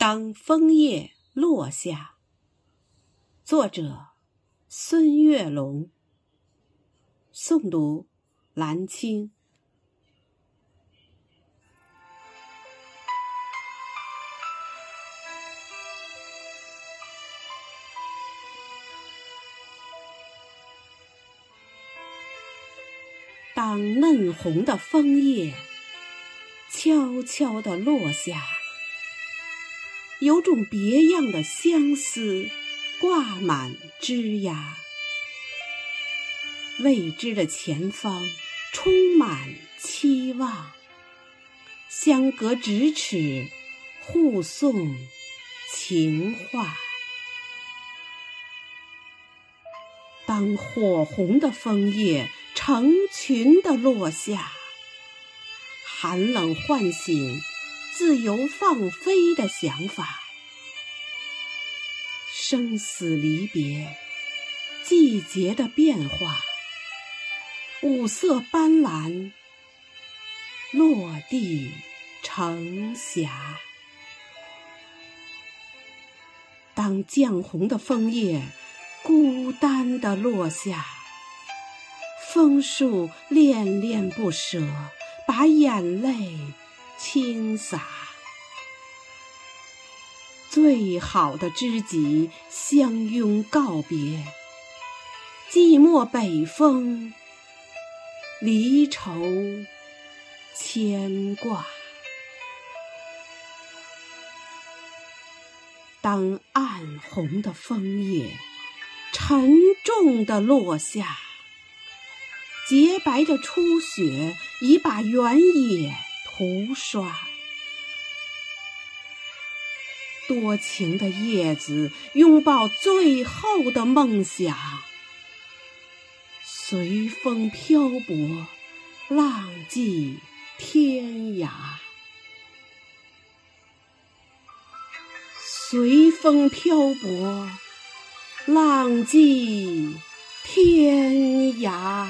当枫叶落下，作者孙月龙，诵读兰青。当嫩红的枫叶悄悄地落下，有种别样的相思挂满枝桠。未知的前方充满期望，相隔咫尺，互送情话。当火红的枫叶。成群的落下，寒冷唤醒自由放飞的想法。生死离别，季节的变化，五色斑斓，落地成霞。当绛红的枫叶孤单的落下。枫树恋恋不舍，把眼泪倾洒。最好的知己相拥告别，寂寞北风，离愁牵挂。当暗红的枫叶沉重的落下。洁白的初雪已把原野涂刷，多情的叶子拥抱最后的梦想，随风漂泊，浪迹天涯。随风漂泊，浪迹天涯。